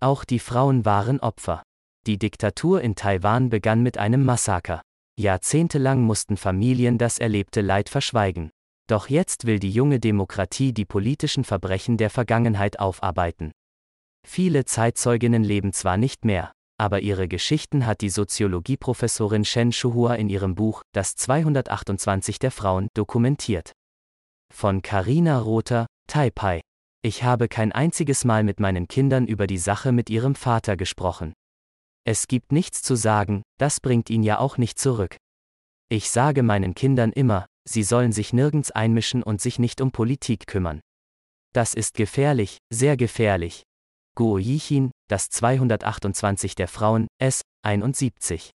Auch die Frauen waren Opfer. Die Diktatur in Taiwan begann mit einem Massaker. Jahrzehntelang mussten Familien das erlebte Leid verschweigen. Doch jetzt will die junge Demokratie die politischen Verbrechen der Vergangenheit aufarbeiten. Viele Zeitzeuginnen leben zwar nicht mehr, aber ihre Geschichten hat die Soziologieprofessorin Shen Shuhua in ihrem Buch Das 228 der Frauen dokumentiert. Von Karina Rother, Taipei. Ich habe kein einziges Mal mit meinen Kindern über die Sache mit ihrem Vater gesprochen. Es gibt nichts zu sagen, das bringt ihn ja auch nicht zurück. Ich sage meinen Kindern immer, sie sollen sich nirgends einmischen und sich nicht um Politik kümmern. Das ist gefährlich, sehr gefährlich. Guo Yichin, das 228 der Frauen, S. 71.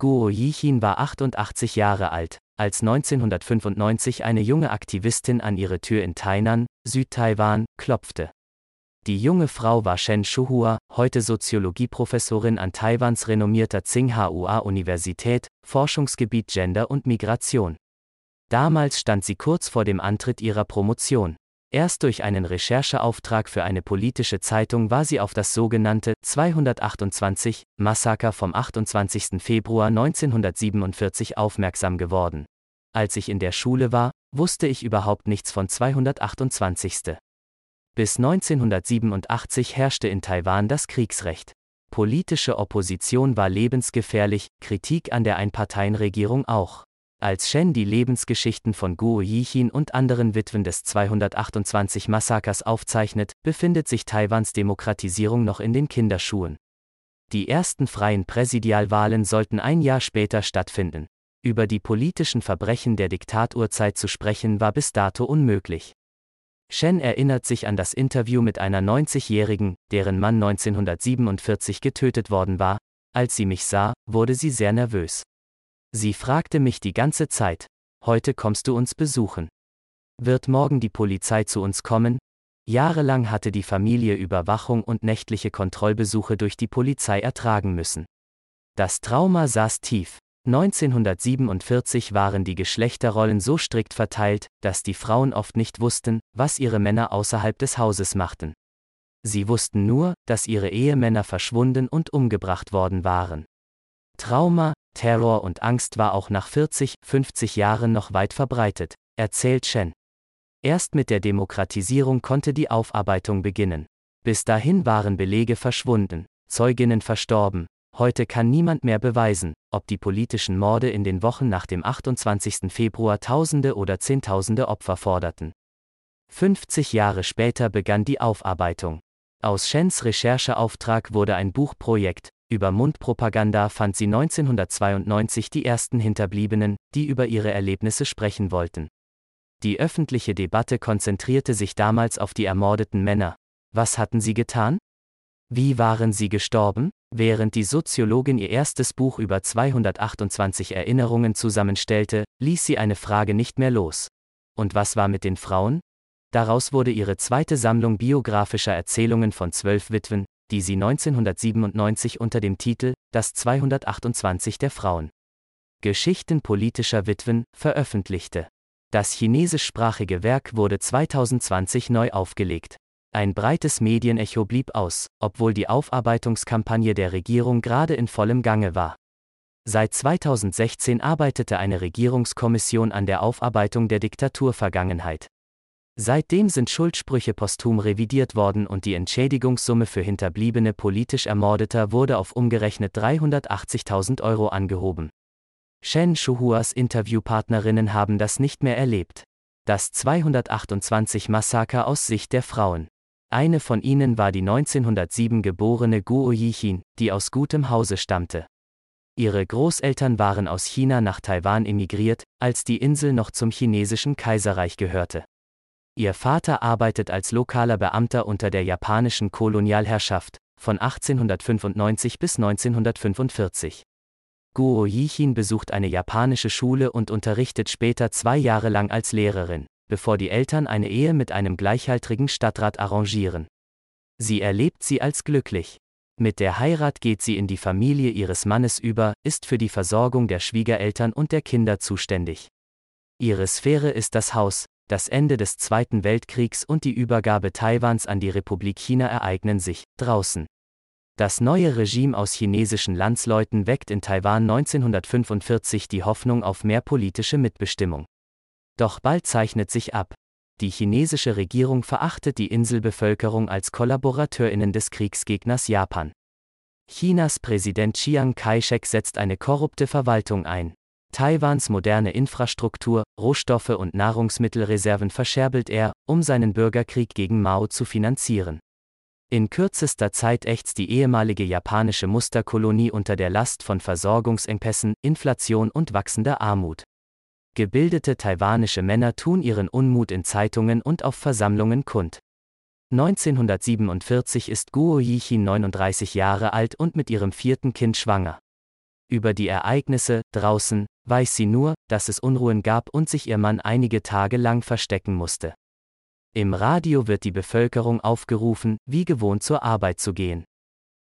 Guo Yichin war 88 Jahre alt, als 1995 eine junge Aktivistin an ihre Tür in Tainan, Südtaiwan, klopfte. Die junge Frau war Shen Shuhua, heute Soziologieprofessorin an Taiwans renommierter Tsinghua-Universität, Forschungsgebiet Gender und Migration. Damals stand sie kurz vor dem Antritt ihrer Promotion. Erst durch einen Rechercheauftrag für eine politische Zeitung war sie auf das sogenannte 228 Massaker vom 28. Februar 1947 aufmerksam geworden. Als ich in der Schule war, wusste ich überhaupt nichts von 228. Bis 1987 herrschte in Taiwan das Kriegsrecht. Politische Opposition war lebensgefährlich, Kritik an der Einparteienregierung auch. Als Shen die Lebensgeschichten von Guo Yichin und anderen Witwen des 228 Massakers aufzeichnet, befindet sich Taiwans Demokratisierung noch in den Kinderschuhen. Die ersten freien Präsidialwahlen sollten ein Jahr später stattfinden. Über die politischen Verbrechen der Diktaturzeit zu sprechen war bis dato unmöglich. Shen erinnert sich an das Interview mit einer 90-Jährigen, deren Mann 1947 getötet worden war. Als sie mich sah, wurde sie sehr nervös. Sie fragte mich die ganze Zeit, heute kommst du uns besuchen. Wird morgen die Polizei zu uns kommen? Jahrelang hatte die Familie Überwachung und nächtliche Kontrollbesuche durch die Polizei ertragen müssen. Das Trauma saß tief. 1947 waren die Geschlechterrollen so strikt verteilt, dass die Frauen oft nicht wussten, was ihre Männer außerhalb des Hauses machten. Sie wussten nur, dass ihre Ehemänner verschwunden und umgebracht worden waren. Trauma, Terror und Angst war auch nach 40, 50 Jahren noch weit verbreitet, erzählt Chen. Erst mit der Demokratisierung konnte die Aufarbeitung beginnen. Bis dahin waren Belege verschwunden, Zeuginnen verstorben, heute kann niemand mehr beweisen, ob die politischen Morde in den Wochen nach dem 28. Februar Tausende oder Zehntausende Opfer forderten. 50 Jahre später begann die Aufarbeitung. Aus Shens Rechercheauftrag wurde ein Buchprojekt, über Mundpropaganda fand sie 1992 die ersten Hinterbliebenen, die über ihre Erlebnisse sprechen wollten. Die öffentliche Debatte konzentrierte sich damals auf die ermordeten Männer. Was hatten sie getan? Wie waren sie gestorben? Während die Soziologin ihr erstes Buch über 228 Erinnerungen zusammenstellte, ließ sie eine Frage nicht mehr los. Und was war mit den Frauen? Daraus wurde ihre zweite Sammlung biografischer Erzählungen von zwölf Witwen, die sie 1997 unter dem Titel Das 228 der Frauen. Geschichten politischer Witwen veröffentlichte. Das chinesischsprachige Werk wurde 2020 neu aufgelegt. Ein breites Medienecho blieb aus, obwohl die Aufarbeitungskampagne der Regierung gerade in vollem Gange war. Seit 2016 arbeitete eine Regierungskommission an der Aufarbeitung der Diktaturvergangenheit. Seitdem sind Schuldsprüche posthum revidiert worden und die Entschädigungssumme für Hinterbliebene politisch Ermordeter wurde auf umgerechnet 380.000 Euro angehoben. Shen Shuhuas Interviewpartnerinnen haben das nicht mehr erlebt. Das 228 Massaker aus Sicht der Frauen. Eine von ihnen war die 1907 geborene Guo Yichin, die aus gutem Hause stammte. Ihre Großeltern waren aus China nach Taiwan emigriert, als die Insel noch zum chinesischen Kaiserreich gehörte. Ihr Vater arbeitet als lokaler Beamter unter der japanischen Kolonialherrschaft, von 1895 bis 1945. Guo Yichin besucht eine japanische Schule und unterrichtet später zwei Jahre lang als Lehrerin, bevor die Eltern eine Ehe mit einem gleichaltrigen Stadtrat arrangieren. Sie erlebt sie als glücklich. Mit der Heirat geht sie in die Familie ihres Mannes über, ist für die Versorgung der Schwiegereltern und der Kinder zuständig. Ihre Sphäre ist das Haus, das Ende des Zweiten Weltkriegs und die Übergabe Taiwans an die Republik China ereignen sich draußen. Das neue Regime aus chinesischen Landsleuten weckt in Taiwan 1945 die Hoffnung auf mehr politische Mitbestimmung. Doch bald zeichnet sich ab. Die chinesische Regierung verachtet die Inselbevölkerung als Kollaborateurinnen des Kriegsgegners Japan. Chinas Präsident Chiang Kai-shek setzt eine korrupte Verwaltung ein. Taiwans moderne Infrastruktur, Rohstoffe und Nahrungsmittelreserven verscherbelt er, um seinen Bürgerkrieg gegen Mao zu finanzieren. In kürzester Zeit ächzt die ehemalige japanische Musterkolonie unter der Last von Versorgungsengpässen, Inflation und wachsender Armut. Gebildete taiwanische Männer tun ihren Unmut in Zeitungen und auf Versammlungen kund. 1947 ist Guo Yichin 39 Jahre alt und mit ihrem vierten Kind schwanger. Über die Ereignisse draußen weiß sie nur, dass es Unruhen gab und sich ihr Mann einige Tage lang verstecken musste. Im Radio wird die Bevölkerung aufgerufen, wie gewohnt zur Arbeit zu gehen.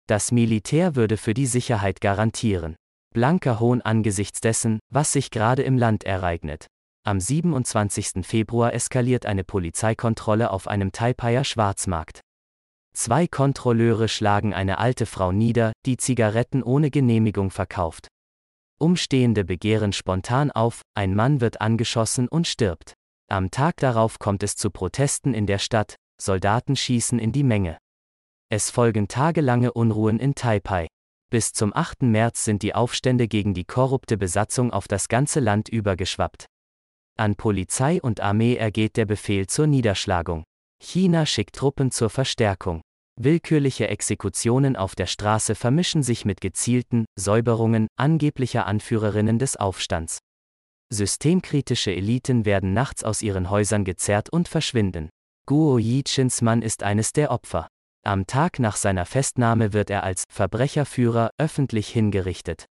Das Militär würde für die Sicherheit garantieren. Blanker Hohn angesichts dessen, was sich gerade im Land ereignet. Am 27. Februar eskaliert eine Polizeikontrolle auf einem Taipeier Schwarzmarkt. Zwei Kontrolleure schlagen eine alte Frau nieder, die Zigaretten ohne Genehmigung verkauft. Umstehende begehren spontan auf, ein Mann wird angeschossen und stirbt. Am Tag darauf kommt es zu Protesten in der Stadt, Soldaten schießen in die Menge. Es folgen tagelange Unruhen in Taipei. Bis zum 8. März sind die Aufstände gegen die korrupte Besatzung auf das ganze Land übergeschwappt. An Polizei und Armee ergeht der Befehl zur Niederschlagung. China schickt Truppen zur Verstärkung. Willkürliche Exekutionen auf der Straße vermischen sich mit gezielten Säuberungen angeblicher Anführerinnen des Aufstands. Systemkritische Eliten werden nachts aus ihren Häusern gezerrt und verschwinden. Guo Yichins Mann ist eines der Opfer. Am Tag nach seiner Festnahme wird er als Verbrecherführer öffentlich hingerichtet.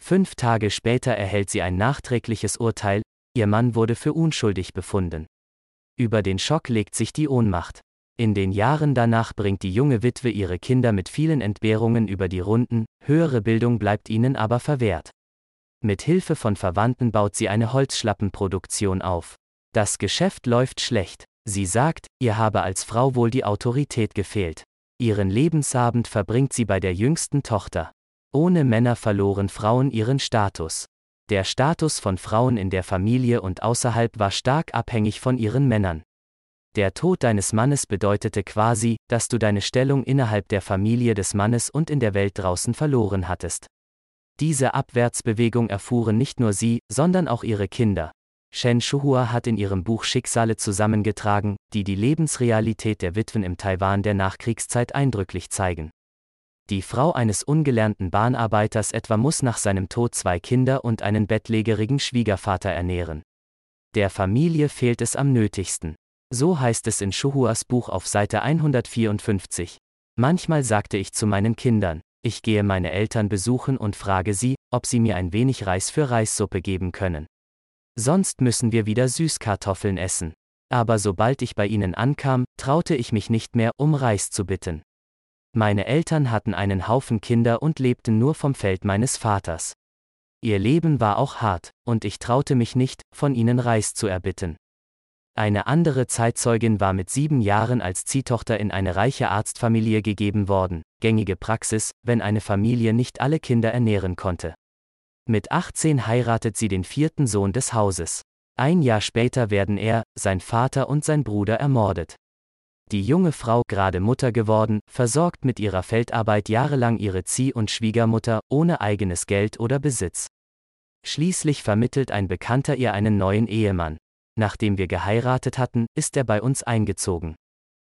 Fünf Tage später erhält sie ein nachträgliches Urteil, ihr Mann wurde für unschuldig befunden. Über den Schock legt sich die Ohnmacht. In den Jahren danach bringt die junge Witwe ihre Kinder mit vielen Entbehrungen über die Runden, höhere Bildung bleibt ihnen aber verwehrt. Mit Hilfe von Verwandten baut sie eine Holzschlappenproduktion auf. Das Geschäft läuft schlecht. Sie sagt, ihr habe als Frau wohl die Autorität gefehlt. Ihren Lebensabend verbringt sie bei der jüngsten Tochter. Ohne Männer verloren Frauen ihren Status. Der Status von Frauen in der Familie und außerhalb war stark abhängig von ihren Männern. Der Tod deines Mannes bedeutete quasi, dass du deine Stellung innerhalb der Familie des Mannes und in der Welt draußen verloren hattest. Diese Abwärtsbewegung erfuhren nicht nur sie, sondern auch ihre Kinder. Shen Shuhua hat in ihrem Buch Schicksale zusammengetragen, die die Lebensrealität der Witwen im Taiwan der Nachkriegszeit eindrücklich zeigen. Die Frau eines ungelernten Bahnarbeiters etwa muss nach seinem Tod zwei Kinder und einen bettlägerigen Schwiegervater ernähren. Der Familie fehlt es am nötigsten. So heißt es in Shuhuas Buch auf Seite 154. Manchmal sagte ich zu meinen Kindern, ich gehe meine Eltern besuchen und frage sie, ob sie mir ein wenig Reis für Reissuppe geben können. Sonst müssen wir wieder Süßkartoffeln essen. Aber sobald ich bei ihnen ankam, traute ich mich nicht mehr, um Reis zu bitten. Meine Eltern hatten einen Haufen Kinder und lebten nur vom Feld meines Vaters. Ihr Leben war auch hart, und ich traute mich nicht, von ihnen Reis zu erbitten. Eine andere Zeitzeugin war mit sieben Jahren als Ziehtochter in eine reiche Arztfamilie gegeben worden, gängige Praxis, wenn eine Familie nicht alle Kinder ernähren konnte. Mit 18 heiratet sie den vierten Sohn des Hauses. Ein Jahr später werden er, sein Vater und sein Bruder ermordet. Die junge Frau, gerade Mutter geworden, versorgt mit ihrer Feldarbeit jahrelang ihre Zieh- und Schwiegermutter, ohne eigenes Geld oder Besitz. Schließlich vermittelt ein Bekannter ihr einen neuen Ehemann, nachdem wir geheiratet hatten, ist er bei uns eingezogen.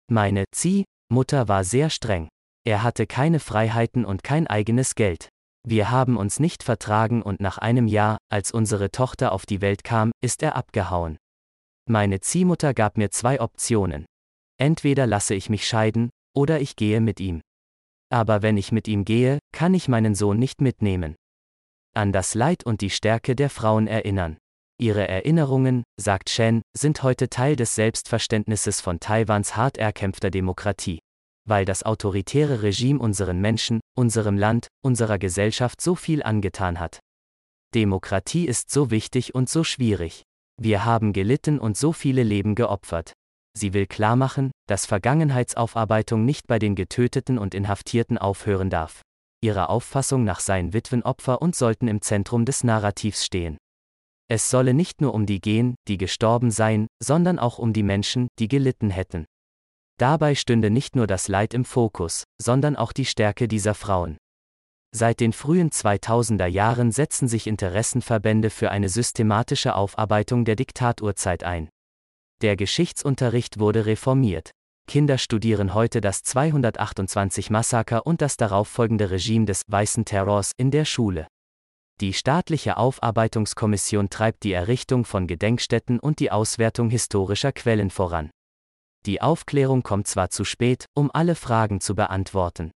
Meine Zieh Mutter war sehr streng. Er hatte keine Freiheiten und kein eigenes Geld. Wir haben uns nicht vertragen und nach einem Jahr, als unsere Tochter auf die Welt kam, ist er abgehauen. Meine Ziehmutter gab mir zwei Optionen. Entweder lasse ich mich scheiden, oder ich gehe mit ihm. Aber wenn ich mit ihm gehe, kann ich meinen Sohn nicht mitnehmen. An das Leid und die Stärke der Frauen erinnern. Ihre Erinnerungen, sagt Shen, sind heute Teil des Selbstverständnisses von Taiwans hart erkämpfter Demokratie. Weil das autoritäre Regime unseren Menschen, unserem Land, unserer Gesellschaft so viel angetan hat. Demokratie ist so wichtig und so schwierig. Wir haben gelitten und so viele Leben geopfert. sie will klarmachen, dass Vergangenheitsaufarbeitung nicht bei den Getöteten und Inhaftierten aufhören darf. Ihrer Auffassung nach seien Witwen Opfer und sollten im Zentrum des Narrativs stehen. Es solle nicht nur um die gehen, die gestorben seien, sondern auch um die Menschen, die gelitten hätten. Dabei stünde nicht nur das Leid im Fokus, sondern auch die Stärke dieser Frauen. Seit den frühen 2000er Jahren setzen sich Interessenverbände für eine systematische Aufarbeitung der Diktaturzeit ein. Der Geschichtsunterricht wurde reformiert. Kinder studieren heute das 228 Massaker und das darauffolgende Regime des Weißen Terrors in der Schule. Die staatliche Aufarbeitungskommission treibt die Errichtung von Gedenkstätten und die Auswertung historischer Quellen voran. Die Aufklärung kommt zwar zu spät, um alle Fragen zu beantworten.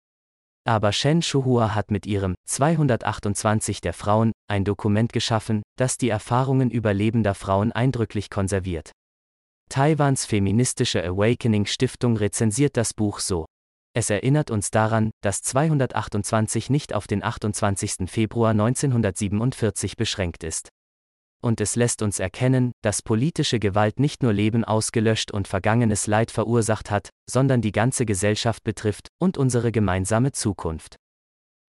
Aber Shen Shuhua hat mit ihrem 228 der Frauen ein Dokument geschaffen, das die Erfahrungen überlebender Frauen eindrücklich konserviert. Taiwans feministische Awakening Stiftung rezensiert das Buch so. Es erinnert uns daran, dass 228 nicht auf den 28. Februar 1947 beschränkt ist. Und es lässt uns erkennen, dass politische Gewalt nicht nur Leben ausgelöscht und vergangenes Leid verursacht hat, sondern die ganze Gesellschaft betrifft und unsere gemeinsame Zukunft.